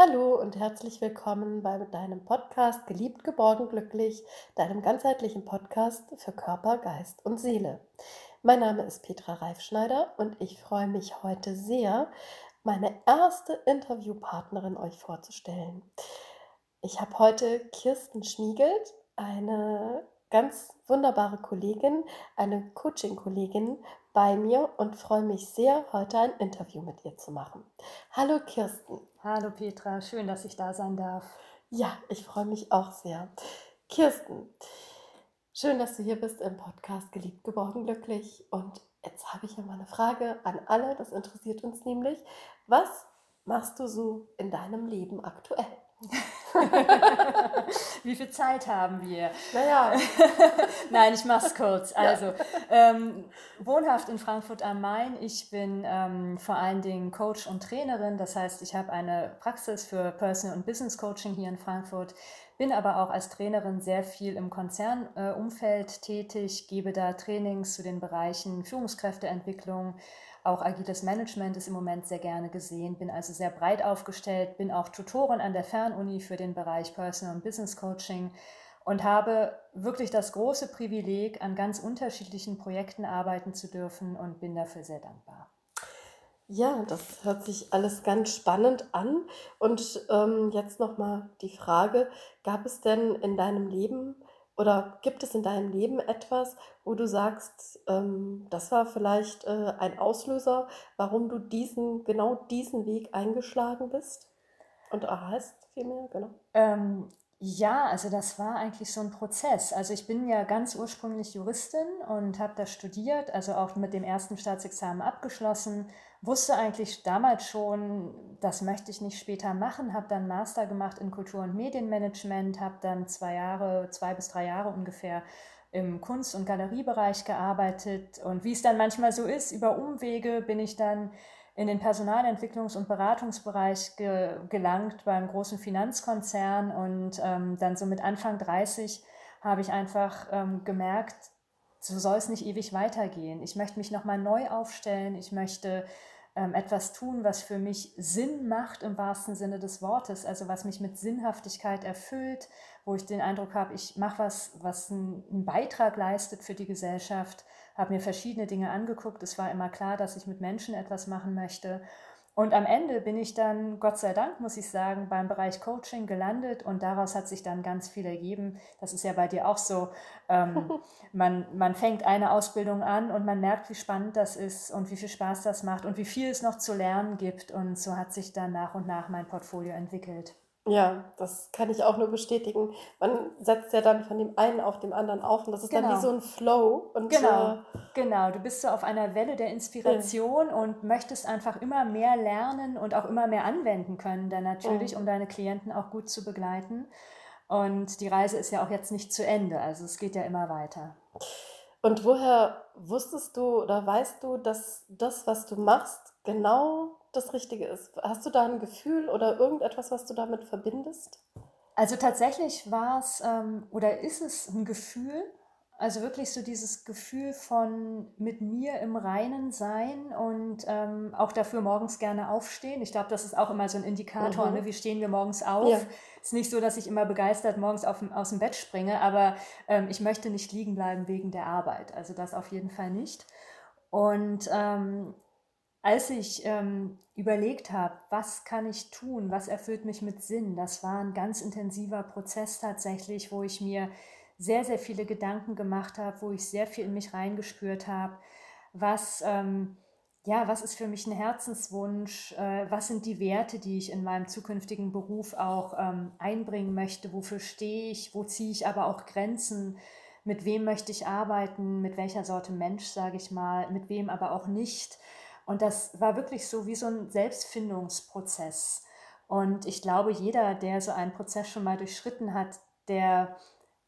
Hallo und herzlich willkommen bei deinem Podcast Geliebt, geborgen, glücklich, deinem ganzheitlichen Podcast für Körper, Geist und Seele. Mein Name ist Petra Reifschneider und ich freue mich heute sehr, meine erste Interviewpartnerin euch vorzustellen. Ich habe heute Kirsten Schmiegelt, eine ganz wunderbare Kollegin, eine Coaching-Kollegin bei mir und freue mich sehr, heute ein Interview mit ihr zu machen. Hallo Kirsten. Hallo Petra, schön, dass ich da sein darf. Ja, ich freue mich auch sehr. Kirsten, schön, dass du hier bist im Podcast Geliebt, geborgen, glücklich. Und jetzt habe ich ja mal eine Frage an alle, das interessiert uns nämlich. Was machst du so in deinem Leben aktuell? Wie viel Zeit haben wir? Naja. Nein, ich mache es kurz. Also, ja. ähm, wohnhaft in Frankfurt am Main. Ich bin ähm, vor allen Dingen Coach und Trainerin. Das heißt, ich habe eine Praxis für Personal und Business Coaching hier in Frankfurt, bin aber auch als Trainerin sehr viel im Konzernumfeld äh, tätig, gebe da Trainings zu den Bereichen Führungskräfteentwicklung, auch agiles Management ist im Moment sehr gerne gesehen, bin also sehr breit aufgestellt, bin auch Tutorin an der Fernuni für den Bereich Personal und Business Coaching und habe wirklich das große Privileg, an ganz unterschiedlichen Projekten arbeiten zu dürfen und bin dafür sehr dankbar. Ja, das hört sich alles ganz spannend an. Und ähm, jetzt nochmal die Frage, gab es denn in deinem Leben oder gibt es in deinem Leben etwas, wo du sagst, ähm, das war vielleicht äh, ein Auslöser, warum du diesen, genau diesen Weg eingeschlagen bist? Und hast vielmehr, genau. Ähm, ja, also das war eigentlich so ein Prozess. Also ich bin ja ganz ursprünglich Juristin und habe da studiert, also auch mit dem ersten Staatsexamen abgeschlossen, wusste eigentlich damals schon, das möchte ich nicht später machen, habe dann Master gemacht in Kultur- und Medienmanagement, habe dann zwei Jahre, zwei bis drei Jahre ungefähr im Kunst- und Galeriebereich gearbeitet. Und wie es dann manchmal so ist, über Umwege bin ich dann in den Personalentwicklungs- und Beratungsbereich ge gelangt beim großen Finanzkonzern. Und ähm, dann so mit Anfang 30 habe ich einfach ähm, gemerkt, so soll es nicht ewig weitergehen. Ich möchte mich nochmal neu aufstellen. Ich möchte ähm, etwas tun, was für mich Sinn macht im wahrsten Sinne des Wortes, also was mich mit Sinnhaftigkeit erfüllt, wo ich den Eindruck habe, ich mache was, was einen Beitrag leistet für die Gesellschaft, habe mir verschiedene Dinge angeguckt. Es war immer klar, dass ich mit Menschen etwas machen möchte und am Ende bin ich dann, Gott sei Dank, muss ich sagen, beim Bereich Coaching gelandet und daraus hat sich dann ganz viel ergeben. Das ist ja bei dir auch so. Ähm, man, man fängt eine Ausbildung an und man merkt, wie spannend das ist und wie viel Spaß das macht und wie viel es noch zu lernen gibt. Und so hat sich dann nach und nach mein Portfolio entwickelt. Ja, das kann ich auch nur bestätigen. Man setzt ja dann von dem einen auf dem anderen auf und das ist genau. dann wie genau. so ein Flow. Und, genau, äh, genau. Du bist so auf einer Welle der Inspiration ja. und möchtest einfach immer mehr lernen und auch immer mehr anwenden können, dann natürlich, mhm. um deine Klienten auch gut zu begleiten. Und die Reise ist ja auch jetzt nicht zu Ende, also es geht ja immer weiter. Und woher wusstest du oder weißt du, dass das, was du machst, genau das Richtige ist. Hast du da ein Gefühl oder irgendetwas, was du damit verbindest? Also tatsächlich war es ähm, oder ist es ein Gefühl, also wirklich so dieses Gefühl von mit mir im Reinen sein und ähm, auch dafür morgens gerne aufstehen. Ich glaube, das ist auch immer so ein Indikator, mhm. ne? wie stehen wir morgens auf. Ja. Ist nicht so, dass ich immer begeistert morgens auf, aus dem Bett springe, aber ähm, ich möchte nicht liegen bleiben wegen der Arbeit. Also das auf jeden Fall nicht. Und ähm, als ich ähm, überlegt habe, was kann ich tun, was erfüllt mich mit Sinn, das war ein ganz intensiver Prozess tatsächlich, wo ich mir sehr, sehr viele Gedanken gemacht habe, wo ich sehr viel in mich reingespürt habe, was, ähm, ja, was ist für mich ein Herzenswunsch, äh, was sind die Werte, die ich in meinem zukünftigen Beruf auch ähm, einbringen möchte, wofür stehe ich, wo ziehe ich aber auch Grenzen, mit wem möchte ich arbeiten, mit welcher Sorte Mensch, sage ich mal, mit wem aber auch nicht und das war wirklich so wie so ein Selbstfindungsprozess. Und ich glaube, jeder, der so einen Prozess schon mal durchschritten hat, der,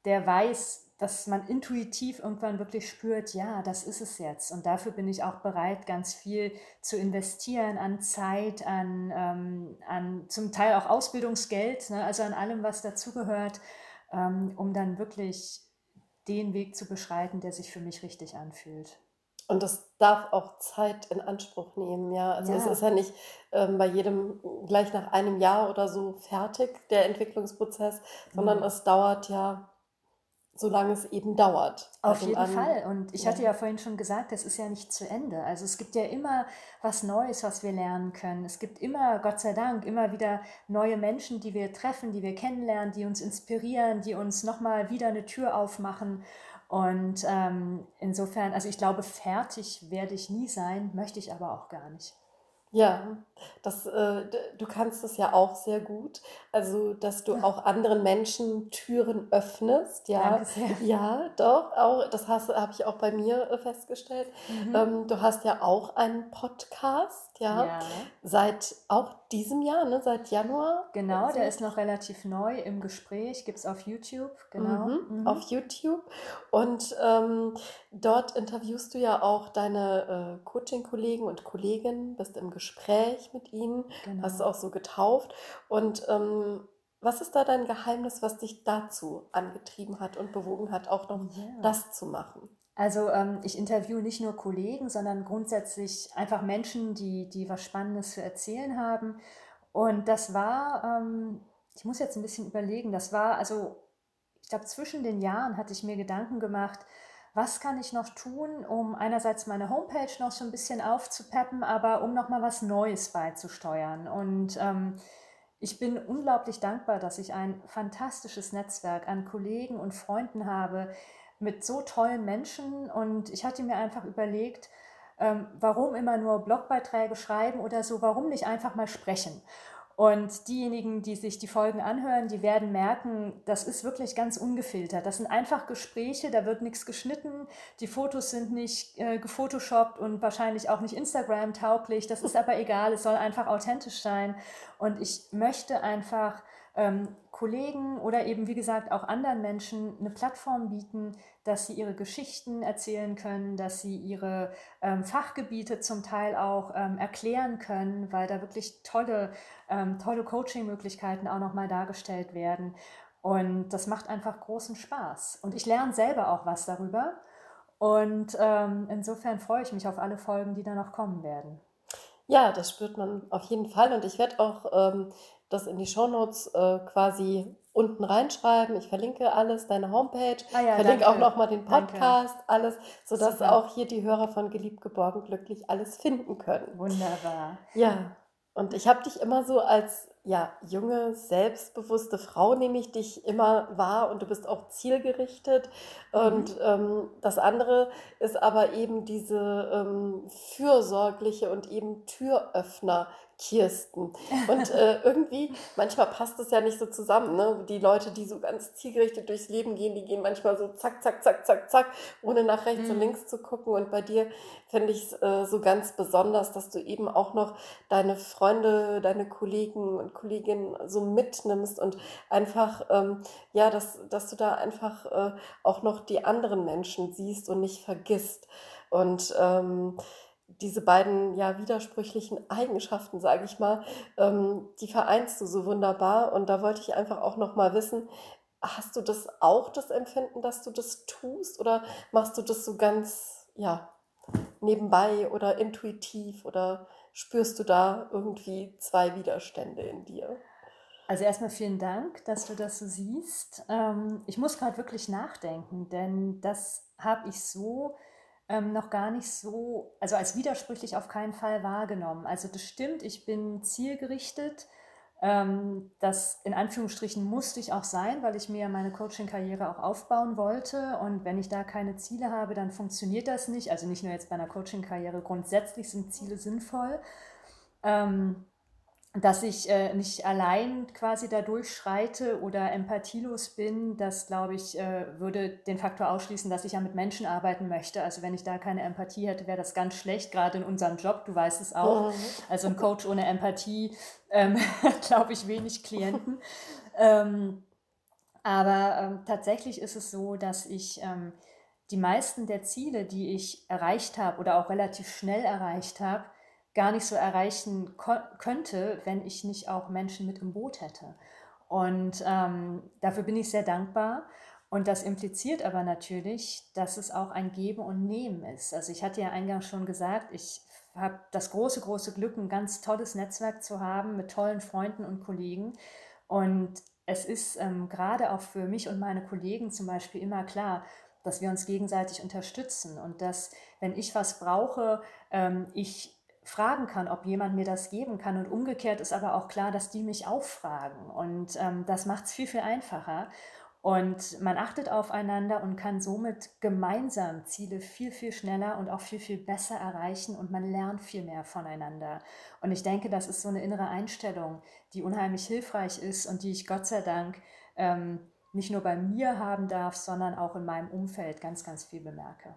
der weiß, dass man intuitiv irgendwann wirklich spürt, ja, das ist es jetzt. Und dafür bin ich auch bereit, ganz viel zu investieren an Zeit, an, ähm, an zum Teil auch Ausbildungsgeld, ne, also an allem, was dazugehört, ähm, um dann wirklich den Weg zu beschreiten, der sich für mich richtig anfühlt. Und das darf auch Zeit in Anspruch nehmen, ja. Also es Ja. ist ja nicht ähm, bei jedem gleich nach einem Jahr oder so fertig, der Entwicklungsprozess, sondern Mhm. es dauert ja, solange es eben dauert. Auf jeden einen, Fall. Und ich ja. hatte ja vorhin schon gesagt, es ist ja nicht zu Ende. Also es gibt ja immer was Neues, was wir lernen können. Es gibt immer, Gott sei Dank, immer wieder neue Menschen, die wir treffen, die wir kennenlernen, die uns inspirieren, die uns nochmal wieder eine Tür aufmachen. Und ähm, insofern, also ich glaube, fertig werde ich nie sein, möchte ich aber auch gar nicht. Ja, das, äh, du kannst es ja auch sehr gut. Also, dass du auch anderen Menschen Türen öffnest, ja. Ja, doch, auch, das habe ich auch bei mir äh, festgestellt. Mhm. Ähm, du hast ja auch einen Podcast, ja, Ja. seit auch diesem Jahr, ne, seit Januar. Genau, der so. ist noch relativ neu im Gespräch, gibt es auf YouTube, genau. Mhm, Mhm. auf YouTube. Und ähm, dort interviewst du ja auch deine äh, Coaching-Kollegen und Kolleginnen, bist im Gespräch mit ihnen, hast du Genau. auch so getauft. Und ähm, was ist da dein Geheimnis, was dich dazu angetrieben hat und bewogen hat, auch noch Ja. das zu machen? Also ähm, ich interviewe nicht nur Kollegen, sondern grundsätzlich einfach Menschen, die, die was Spannendes zu erzählen haben. Und das war, ähm, ich muss jetzt ein bisschen überlegen, das war also, ich glaube, zwischen den Jahren hatte ich mir Gedanken gemacht, was kann ich noch tun, um einerseits meine Homepage noch so ein bisschen aufzupeppen, aber um nochmal was Neues beizusteuern. Und ähm, ich bin unglaublich dankbar, dass ich ein fantastisches Netzwerk an Kollegen und Freunden habe mit so tollen Menschen. Und ich hatte mir einfach überlegt, ähm, warum immer nur Blogbeiträge schreiben oder so, warum nicht einfach mal sprechen. Und diejenigen, die sich die Folgen anhören, die werden merken, das ist wirklich ganz ungefiltert. Das sind einfach Gespräche, da wird nichts geschnitten, die Fotos sind nicht äh, gefotoshoppt und wahrscheinlich auch nicht Instagram-tauglich. Das ist aber egal, es soll einfach authentisch sein. Und ich möchte einfach ähm, Kollegen oder eben, wie gesagt, auch anderen Menschen eine Plattform bieten, dass sie ihre Geschichten erzählen können, dass sie ihre ähm, Fachgebiete zum Teil auch ähm, erklären können, weil da wirklich tolle, ähm, tolle Coaching-Möglichkeiten auch nochmal dargestellt werden. Und das macht einfach großen Spaß. Und ich lerne selber auch was darüber. Und ähm, insofern freue ich mich auf alle Folgen, die da noch kommen werden. Ja, das spürt man auf jeden Fall. Und ich werde auch ähm, das in die Shownotes äh, quasi unten reinschreiben. Ich verlinke alles, deine Homepage, Ah ja, verlinke danke. auch nochmal den Danke. Podcast, alles, sodass Super. auch hier die Hörer von Geliebt, Geborgen, Glücklich alles finden können. Wunderbar. Ja, und ich habe dich immer so als ja, junge, selbstbewusste Frau nehme ich dich immer wahr und du bist auch zielgerichtet. Und ähm, das andere ist aber eben diese ähm, fürsorgliche und eben Türöffner. Kirsten. Und äh, irgendwie, manchmal passt es ja nicht so zusammen. Ne? Die Leute, die so ganz zielgerichtet durchs Leben gehen, die gehen manchmal so zack, zack, zack, zack, zack, ohne nach rechts und Mhm. links zu gucken. Und bei dir finde ich es äh, so ganz besonders, dass du eben auch noch deine Freunde, deine Kollegen und Kolleginnen so mitnimmst und einfach, ähm, ja, dass, dass du da einfach äh, auch noch die anderen Menschen siehst und nicht vergisst. Und ähm, diese beiden ja widersprüchlichen Eigenschaften, sage ich mal, ähm, die vereinst du so wunderbar. Und da wollte ich einfach auch noch mal wissen, hast du das auch, das Empfinden, dass du das tust? Oder machst du das so ganz, ja, nebenbei oder intuitiv? Oder spürst du da irgendwie zwei Widerstände in dir? Also erstmal vielen Dank, dass du das so siehst. Ähm, ich muss gerade wirklich nachdenken, denn das habe ich so ähm, noch gar nicht so, also als widersprüchlich auf keinen Fall wahrgenommen. Also das stimmt, ich bin zielgerichtet. Ähm, das in Anführungsstrichen musste ich auch sein, weil ich mir meine Coaching-Karriere auch aufbauen wollte. Und wenn ich da keine Ziele habe, dann funktioniert das nicht. Also nicht nur jetzt bei einer Coaching-Karriere, grundsätzlich sind Ziele sinnvoll. Ähm, dass ich äh, nicht allein quasi da durchschreite oder empathielos bin, das glaube ich, äh, würde den Faktor ausschließen, dass ich ja mit Menschen arbeiten möchte. Also wenn ich da keine Empathie hätte, wäre das ganz schlecht, gerade in unserem Job, du weißt es auch. Also ein Coach ohne Empathie, ähm, glaube ich, wenig Klienten. Ähm, aber ähm, tatsächlich ist es so, dass ich ähm, die meisten der Ziele, die ich erreicht habe oder auch relativ schnell erreicht habe, gar nicht so erreichen könnte, wenn ich nicht auch Menschen mit im Boot hätte. Und ähm, dafür bin ich sehr dankbar. Und das impliziert aber natürlich, dass es auch ein Geben und Nehmen ist. Also ich hatte ja eingangs schon gesagt, ich habe das große, große Glück, ein ganz tolles Netzwerk zu haben mit tollen Freunden und Kollegen. Und es ist ähm, gerade auch für mich und meine Kollegen zum Beispiel immer klar, dass wir uns gegenseitig unterstützen und dass, wenn ich was brauche, ähm, ich fragen kann, ob jemand mir das geben kann. Und umgekehrt ist aber auch klar, dass die mich auch fragen. Und ähm, das macht es viel, viel einfacher. Und man achtet aufeinander und kann somit gemeinsam Ziele viel, viel schneller und auch viel, viel besser erreichen und man lernt viel mehr voneinander. Und ich denke, das ist so eine innere Einstellung, die unheimlich hilfreich ist und die ich Gott sei Dank ähm, nicht nur bei mir haben darf, sondern auch in meinem Umfeld ganz, ganz viel bemerke.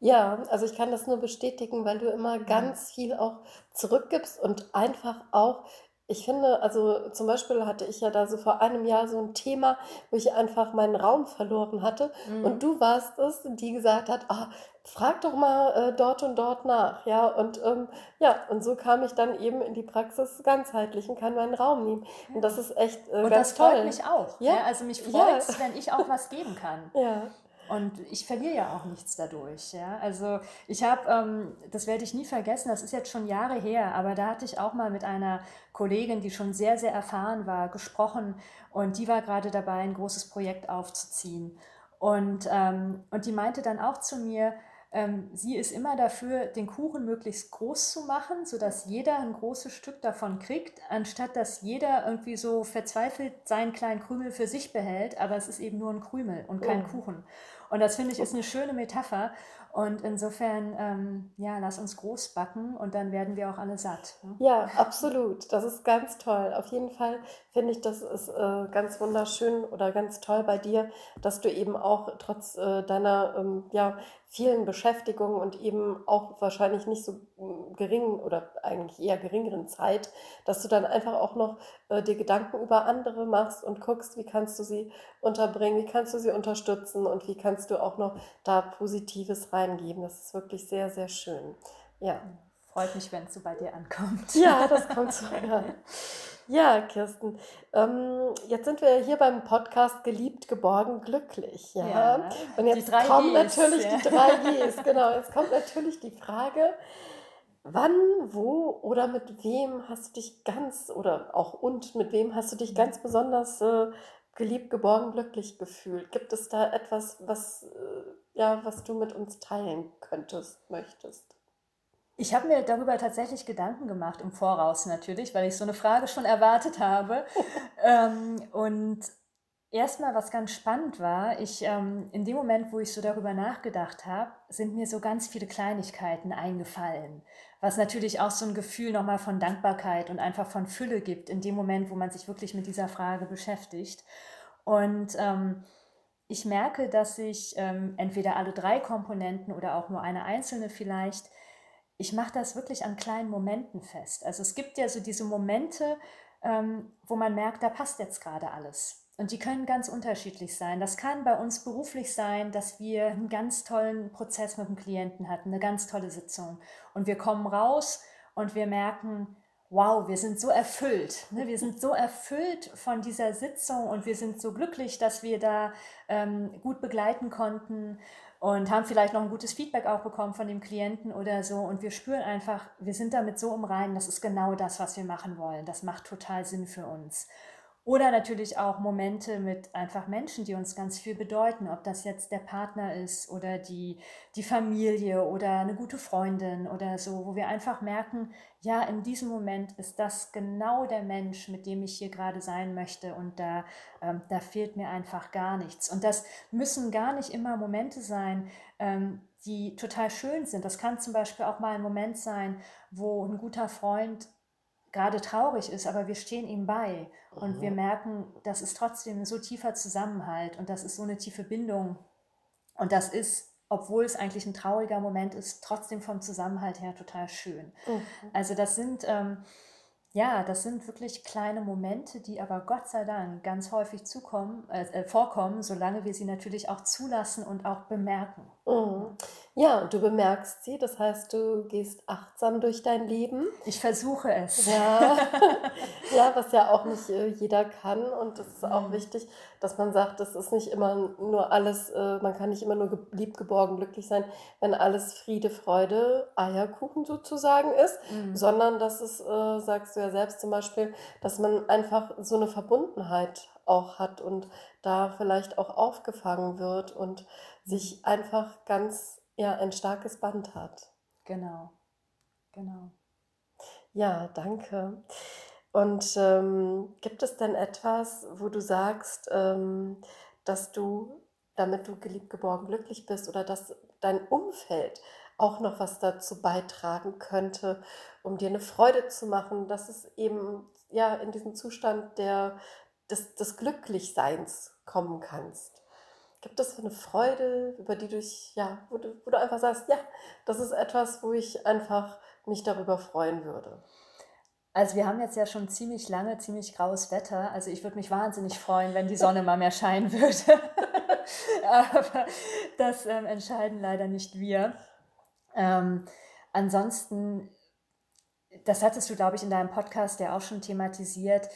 Ja, also ich kann das nur bestätigen, weil du immer ganz viel auch zurückgibst und einfach auch ich finde, also zum Beispiel hatte ich ja da so vor einem Jahr so ein Thema, wo ich einfach meinen Raum verloren hatte. Mhm. Und du warst es, die gesagt hat, ah, frag doch mal äh, dort und dort nach. Ja, und ähm, ja, und so kam ich dann eben in die Praxis ganzheitlich und kann meinen Raum nehmen. Und das ist echt äh, und ganz das freut mich auch. Ja. ja also mich freut es, ja. wenn ich auch was geben kann. Ja. Und ich verliere ja auch nichts dadurch. Ja? Also ich habe, ähm, das werde ich nie vergessen, das ist jetzt schon Jahre her, aber da hatte ich auch mal mit einer Kollegin, die schon sehr, sehr erfahren war, gesprochen und die war gerade dabei, ein großes Projekt aufzuziehen. Und, ähm, und die meinte dann auch zu mir, ähm, sie ist immer dafür, den Kuchen möglichst groß zu machen, sodass jeder ein großes Stück davon kriegt, anstatt dass jeder irgendwie so verzweifelt seinen kleinen Krümel für sich behält, aber es ist eben nur ein Krümel und kein oh. Kuchen. Und das finde ich ist eine schöne Metapher. Und insofern, ähm, ja, lass uns groß backen und dann werden wir auch alle satt. Ne? Ja, absolut. Das ist ganz toll. Auf jeden Fall finde ich, das ist äh, ganz wunderschön oder ganz toll bei dir, dass du eben auch trotz äh, deiner ähm, ja, vielen Beschäftigungen und eben auch wahrscheinlich nicht so mm, geringen oder eigentlich eher geringeren Zeit, dass du dann einfach auch noch äh, dir Gedanken über andere machst und guckst, wie kannst du sie unterbringen, wie kannst du sie unterstützen und wie kannst du auch noch da Positives reingeben. Das ist wirklich sehr, sehr schön. Ja. Freut mich, wenn es so bei dir ankommt. Ja, das kommt so. Ja. Ja, Kirsten. Ähm, jetzt sind wir hier beim Podcast Geliebt, geborgen, glücklich. Ja. ja und jetzt kommen Gs, natürlich ja. die drei Gs. Genau, jetzt kommt natürlich die Frage, wann, wo oder mit wem hast du dich ganz oder auch und mit wem hast du dich ganz besonders äh, geliebt, geborgen, glücklich gefühlt? Gibt es da etwas, was, äh, ja, was du mit uns teilen könntest, möchtest? Ich habe mir darüber tatsächlich Gedanken gemacht, im Voraus natürlich, weil ich so eine Frage schon erwartet habe. ähm, und erstmal, was ganz spannend war, ich ähm, in dem Moment, wo ich so darüber nachgedacht habe, sind mir so ganz viele Kleinigkeiten eingefallen, was natürlich auch so ein Gefühl nochmal von Dankbarkeit und einfach von Fülle gibt, in dem Moment, wo man sich wirklich mit dieser Frage beschäftigt. Und ähm, ich merke, dass ich ähm, entweder alle drei Komponenten oder auch nur eine einzelne vielleicht ich mache das wirklich an kleinen Momenten fest. Also es gibt ja so diese Momente, ähm, wo man merkt, da passt jetzt gerade alles. Und die können ganz unterschiedlich sein. Das kann bei uns beruflich sein, dass wir einen ganz tollen Prozess mit dem Klienten hatten, eine ganz tolle Sitzung. Und wir kommen raus und wir merken, wow, wir sind so erfüllt. Ne? Wir sind so erfüllt von dieser Sitzung und wir sind so glücklich, dass wir da ähm, gut begleiten konnten und haben vielleicht noch ein gutes Feedback auch bekommen von dem Klienten oder so. Und wir spüren einfach, wir sind damit so im Reinen, das ist genau das, was wir machen wollen. Das macht total Sinn für uns. Oder natürlich auch Momente mit einfach Menschen, die uns ganz viel bedeuten, ob das jetzt der Partner ist oder die, die Familie oder eine gute Freundin oder so, wo wir einfach merken, ja, in diesem Moment ist das genau der Mensch, mit dem ich hier gerade sein möchte und da, ähm, da fehlt mir einfach gar nichts. Und das müssen gar nicht immer Momente sein, ähm, die total schön sind. Das kann zum Beispiel auch mal ein Moment sein, wo ein guter Freund gerade traurig ist, aber wir stehen ihm bei und mhm. wir merken, das ist trotzdem so tiefer Zusammenhalt und das ist so eine tiefe Bindung. Und das ist, obwohl es eigentlich ein trauriger Moment ist, trotzdem vom Zusammenhalt her total schön. Mhm. Also das sind ähm, ja, das sind wirklich kleine Momente, die aber Gott sei Dank ganz häufig zukommen, äh, äh vorkommen, solange wir sie natürlich auch zulassen und auch bemerken. Mhm. Ja, du bemerkst sie, das heißt, du gehst achtsam durch dein Leben. Ich versuche es. Ja, ja was ja auch nicht äh, jeder kann. Und es ist auch mhm. wichtig, dass man sagt, das ist nicht immer nur alles, äh, man kann nicht immer nur lieb, geborgen, glücklich sein, wenn alles Friede, Freude, Eierkuchen sozusagen ist, mhm. sondern dass es, sagst du ja selbst zum Beispiel, dass man einfach so eine Verbundenheit auch hat und da vielleicht auch aufgefangen wird und sich einfach ganz, ja, ein starkes Band hat. Genau, genau. Ja, danke. Und ähm, gibt es denn etwas, wo du sagst, ähm, dass du, damit du geliebt, geborgen, glücklich bist oder dass dein Umfeld auch noch was dazu beitragen könnte, um dir eine Freude zu machen, dass es eben ja in diesen Zustand der, des, des Glücklichseins kommen kannst? Gibt es eine Freude, über die du dich, ja, wo du, wo du einfach sagst, ja, das ist etwas, wo ich einfach mich darüber freuen würde? Also wir haben jetzt ja schon ziemlich lange, ziemlich graues Wetter. Also ich würde mich wahnsinnig freuen, wenn die Sonne mal mehr scheinen würde. Aber das ähm, entscheiden leider nicht wir. Ähm, ansonsten, das hattest du, glaube ich, in deinem Podcast ja auch schon thematisiert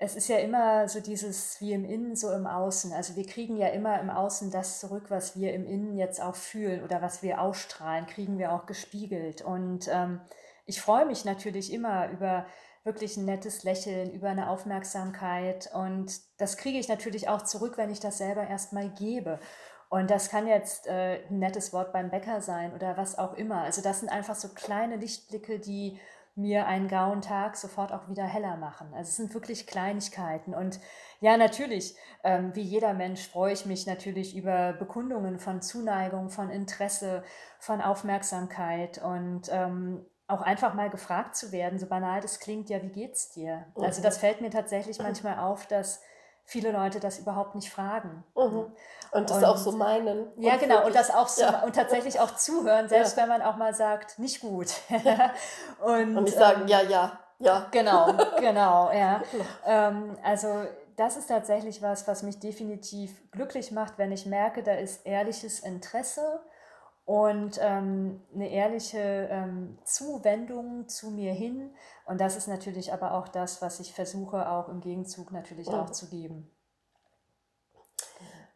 es ist ja immer so dieses wie im Innen, so im Außen. Also wir kriegen ja immer im Außen das zurück, was wir im Innen jetzt auch fühlen oder was wir ausstrahlen, kriegen wir auch gespiegelt. Und ähm, ich freue mich natürlich immer über wirklich ein nettes Lächeln, über eine Aufmerksamkeit. Und das kriege ich natürlich auch zurück, wenn ich das selber erstmal gebe. Und das kann jetzt äh, ein nettes Wort beim Bäcker sein oder was auch immer. Also das sind einfach so kleine Lichtblicke, die mir einen grauen Tag sofort auch wieder heller machen. Also es sind wirklich Kleinigkeiten. Und ja, natürlich, ähm, wie jeder Mensch freue ich mich natürlich über Bekundungen von Zuneigung, von Interesse, von Aufmerksamkeit und ähm, auch einfach mal gefragt zu werden, so banal das klingt, ja, wie geht's dir? Also das fällt mir tatsächlich manchmal auf, dass viele Leute das überhaupt nicht fragen. Mhm. Und das und, auch so meinen. Ja, genau. Wirklich, und das auch so ja. und tatsächlich auch zuhören, selbst ja. wenn man auch mal sagt, nicht gut. und, und nicht sagen, ähm, ja, ja, ja. Genau, genau, ja. ähm, also das ist tatsächlich was, was mich definitiv glücklich macht, wenn ich merke, da ist ehrliches Interesse und ähm, eine ehrliche ähm, Zuwendung zu mir hin. Und das ist natürlich aber auch das, was ich versuche, auch im Gegenzug natürlich auch zu geben.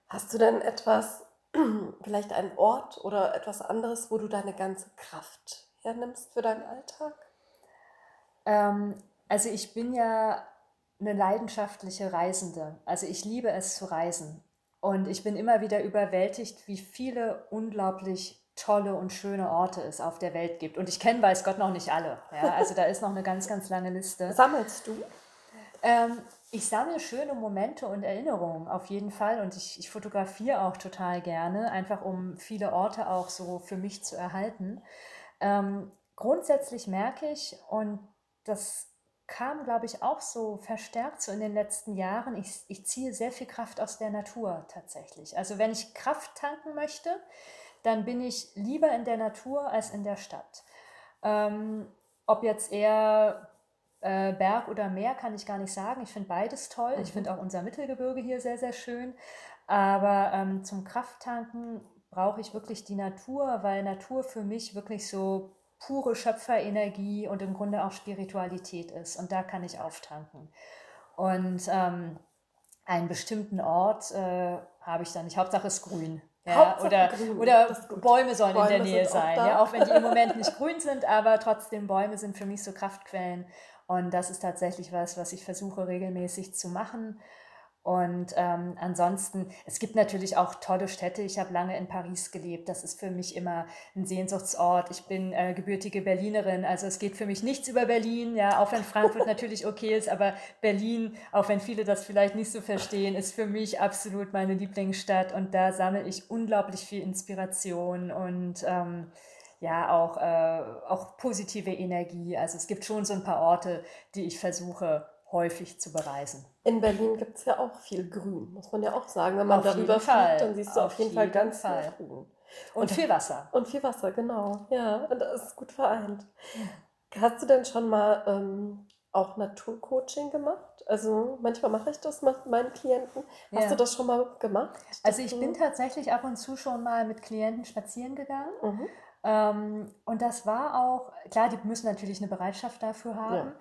Hast du denn etwas, vielleicht einen Ort oder etwas anderes, wo du deine ganze Kraft hernimmst für deinen Alltag? Ähm, also ich bin ja eine leidenschaftliche Reisende. Also ich liebe es zu reisen. Und ich bin immer wieder überwältigt, wie viele unglaublich tolle und schöne Orte es auf der Welt gibt. Und ich kenne, weiß Gott, noch nicht alle. Ja? Also da ist noch eine ganz, ganz lange Liste. Sammelst du? Ähm, ich sammle schöne Momente und Erinnerungen auf jeden Fall und ich, ich fotografiere auch total gerne, einfach um viele Orte auch so für mich zu erhalten. Ähm, grundsätzlich merke ich, und das kam, glaube ich, auch so verstärkt so in den letzten Jahren, ich, ich ziehe sehr viel Kraft aus der Natur tatsächlich. Also wenn ich Kraft tanken möchte, dann bin ich lieber in der Natur als in der Stadt. Ähm, ob jetzt eher äh, Berg oder Meer, kann ich gar nicht sagen. Ich finde beides toll. Mhm. Ich finde auch unser Mittelgebirge hier sehr, sehr schön. Aber ähm, zum Krafttanken brauche ich wirklich die Natur, weil Natur für mich wirklich so pure Schöpferenergie und im Grunde auch Spiritualität ist. Und da kann ich auftanken. Und ähm, einen bestimmten Ort äh, habe ich dann nicht. Hauptsache ist grün. Ja, oder oder Bäume sollen Bäume in der Nähe sein. Ja, auch wenn die im Moment nicht grün sind, aber trotzdem Bäume sind für mich so Kraftquellen. Und das ist tatsächlich was, was ich versuche regelmäßig zu machen. Und ähm, ansonsten, es gibt natürlich auch tolle Städte. Ich habe lange in Paris gelebt. Das ist für mich immer ein Sehnsuchtsort. Ich bin äh, gebürtige Berlinerin. Also es geht für mich nichts über Berlin. Ja, auch wenn Frankfurt natürlich okay ist, aber Berlin, auch wenn viele das vielleicht nicht so verstehen, ist für mich absolut meine Lieblingsstadt. Und da sammle ich unglaublich viel Inspiration und ähm, ja auch, äh, auch positive Energie. Also es gibt schon so ein paar Orte, die ich versuche häufig zu bereisen. In Berlin gibt es ja auch viel Grün, muss man ja auch sagen. Wenn man auf darüber fliegt, dann siehst du auf, auf jeden, Fall ganz Fall. viel Grün. Und, und, viel Wasser. Und viel Wasser, genau. Ja, und das ist gut vereint. Hast du denn schon mal ähm, auch Naturcoaching gemacht? Also manchmal mache ich das mit meinen Klienten. Hast du das schon mal gemacht? Also ich bin tatsächlich ab und zu schon mal mit Klienten spazieren gegangen. Mhm. Ähm, und das war auch, klar, die müssen natürlich eine Bereitschaft dafür haben. Ja.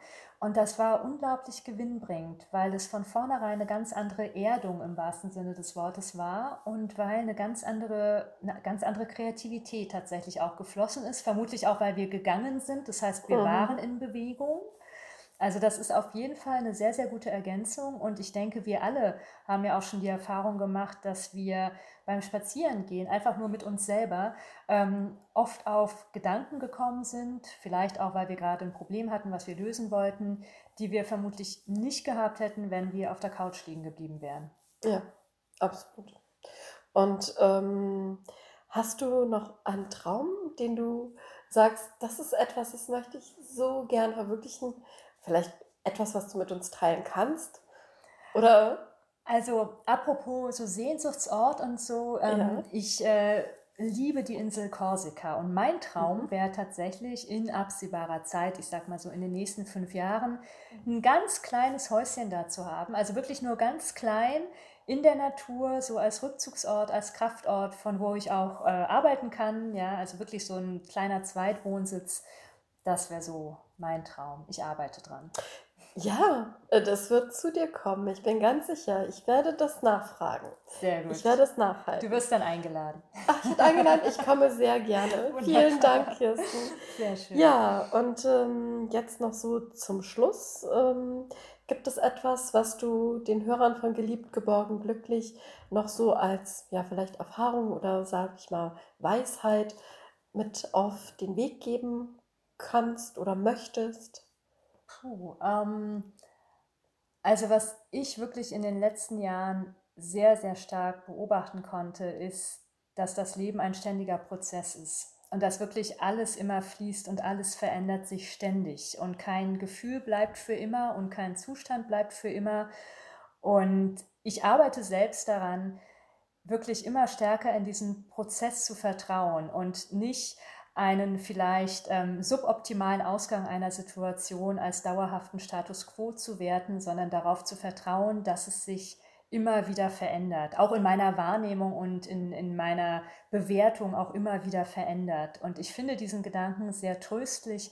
Und das war unglaublich gewinnbringend, weil es von vornherein eine ganz andere Erdung im wahrsten Sinne des Wortes war und weil eine ganz andere, eine ganz andere Kreativität tatsächlich auch geflossen ist. Vermutlich auch, weil wir gegangen sind. Das heißt, wir mhm. waren in Bewegung. Also das ist auf jeden Fall eine sehr, sehr gute Ergänzung und ich denke, wir alle haben ja auch schon die Erfahrung gemacht, dass wir beim Spazierengehen einfach nur mit uns selber ähm, oft auf Gedanken gekommen sind, vielleicht auch, weil wir gerade ein Problem hatten, was wir lösen wollten, die wir vermutlich nicht gehabt hätten, wenn wir auf der Couch liegen geblieben wären. Ja, absolut. Und ähm, hast du noch einen Traum, den du sagst, das ist etwas, das möchte ich so gern verwirklichen? Vielleicht etwas, was du mit uns teilen kannst? Oder? Also, apropos so Sehnsuchtsort und so, ähm, ja. ich äh, liebe die Insel Korsika und mein Traum mhm. wäre tatsächlich in absehbarer Zeit, ich sag mal so in den nächsten fünf Jahren, ein ganz kleines Häuschen da zu haben. Also wirklich nur ganz klein in der Natur, so als Rückzugsort, als Kraftort, von wo ich auch äh, arbeiten kann. Ja, also wirklich so ein kleiner Zweitwohnsitz. Das wäre so mein Traum. Ich arbeite dran. Ja, äh, das wird zu dir kommen. Ich bin ganz sicher. Ich werde das nachfragen. Sehr gut. Ich werde es nachhalten. Du wirst dann eingeladen. Ach, ich werde eingeladen. Ich komme sehr gerne. Vielen Dank, Kirsten. Sehr schön. Ja, und ähm, jetzt noch so zum Schluss. Ähm, gibt es etwas, was du den Hörern von Geliebt, Geborgen, Glücklich noch so als, ja, vielleicht Erfahrung oder, sag ich mal, Weisheit mit auf den Weg geben kannst oder möchtest? Puh, ähm, also was ich wirklich in den letzten Jahren sehr, sehr stark beobachten konnte, ist, dass das Leben ein ständiger Prozess ist und dass wirklich alles immer fließt und alles verändert sich ständig und kein Gefühl bleibt für immer und kein Zustand bleibt für immer. Und ich arbeite selbst daran, wirklich immer stärker in diesen Prozess zu vertrauen und nicht einen vielleicht ähm, suboptimalen Ausgang einer Situation als dauerhaften Status quo zu werten, sondern darauf zu vertrauen, dass es sich immer wieder verändert, auch in meiner Wahrnehmung und in, in meiner Bewertung auch immer wieder verändert. Und ich finde diesen Gedanken sehr tröstlich,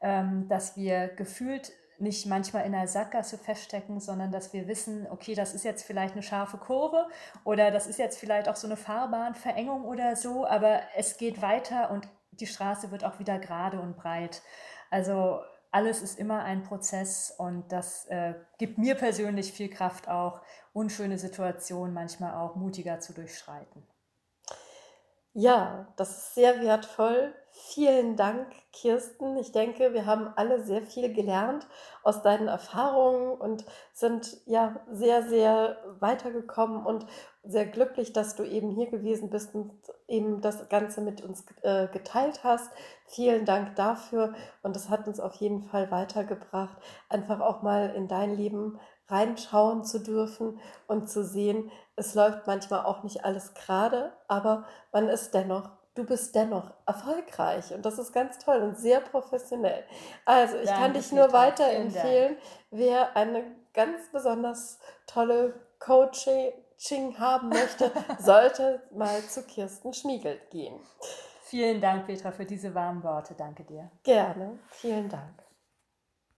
ähm, dass wir gefühlt nicht manchmal in einer Sackgasse feststecken, sondern dass wir wissen, okay, das ist jetzt vielleicht eine scharfe Kurve oder das ist jetzt vielleicht auch so eine Fahrbahnverengung oder so, aber es geht weiter und die Straße wird auch wieder gerade und breit. Also alles ist immer ein Prozess und das äh, gibt mir persönlich viel Kraft, auch unschöne Situationen manchmal auch mutiger zu durchschreiten. Ja, das ist sehr wertvoll. Vielen Dank, Kirsten. Ich denke, wir haben alle sehr viel gelernt aus deinen Erfahrungen und sind ja sehr, sehr weitergekommen und sehr glücklich, dass du eben hier gewesen bist und eben das Ganze mit uns äh, geteilt hast. Vielen Dank dafür und das hat uns auf jeden Fall weitergebracht, einfach auch mal in dein Leben reinschauen zu dürfen und zu sehen, es läuft manchmal auch nicht alles gerade, aber man ist dennoch du bist dennoch erfolgreich und das ist ganz toll und sehr professionell. Also ich Danke, kann dich nur weiterempfehlen, wer eine ganz besonders tolle Coaching haben möchte, sollte mal zu Kirsten Schmiegelt gehen. Vielen Dank, Petra, für diese warmen Worte. Danke dir. Gerne. Vielen Dank.